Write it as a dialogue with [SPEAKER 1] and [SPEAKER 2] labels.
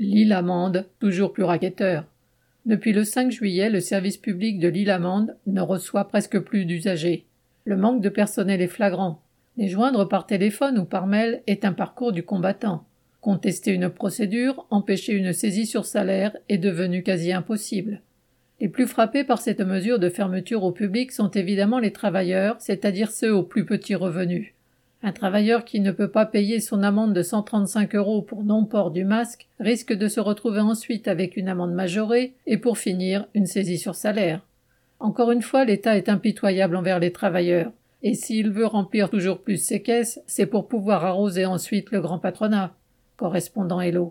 [SPEAKER 1] L'île Amande, toujours plus raquetteur. Depuis le 5 juillet, le service public de l'île Amande ne reçoit presque plus d'usagers. Le manque de personnel est flagrant. Les joindre par téléphone ou par mail est un parcours du combattant. Contester une procédure, empêcher une saisie sur salaire est devenu quasi impossible. Les plus frappés par cette mesure de fermeture au public sont évidemment les travailleurs, c'est-à-dire ceux aux plus petits revenus. Un travailleur qui ne peut pas payer son amende de 135 euros pour non-port du masque risque de se retrouver ensuite avec une amende majorée et pour finir une saisie sur salaire. Encore une fois, l'État est impitoyable envers les travailleurs. Et s'il veut remplir toujours plus ses caisses, c'est pour pouvoir arroser ensuite le grand patronat. Correspondant Hello.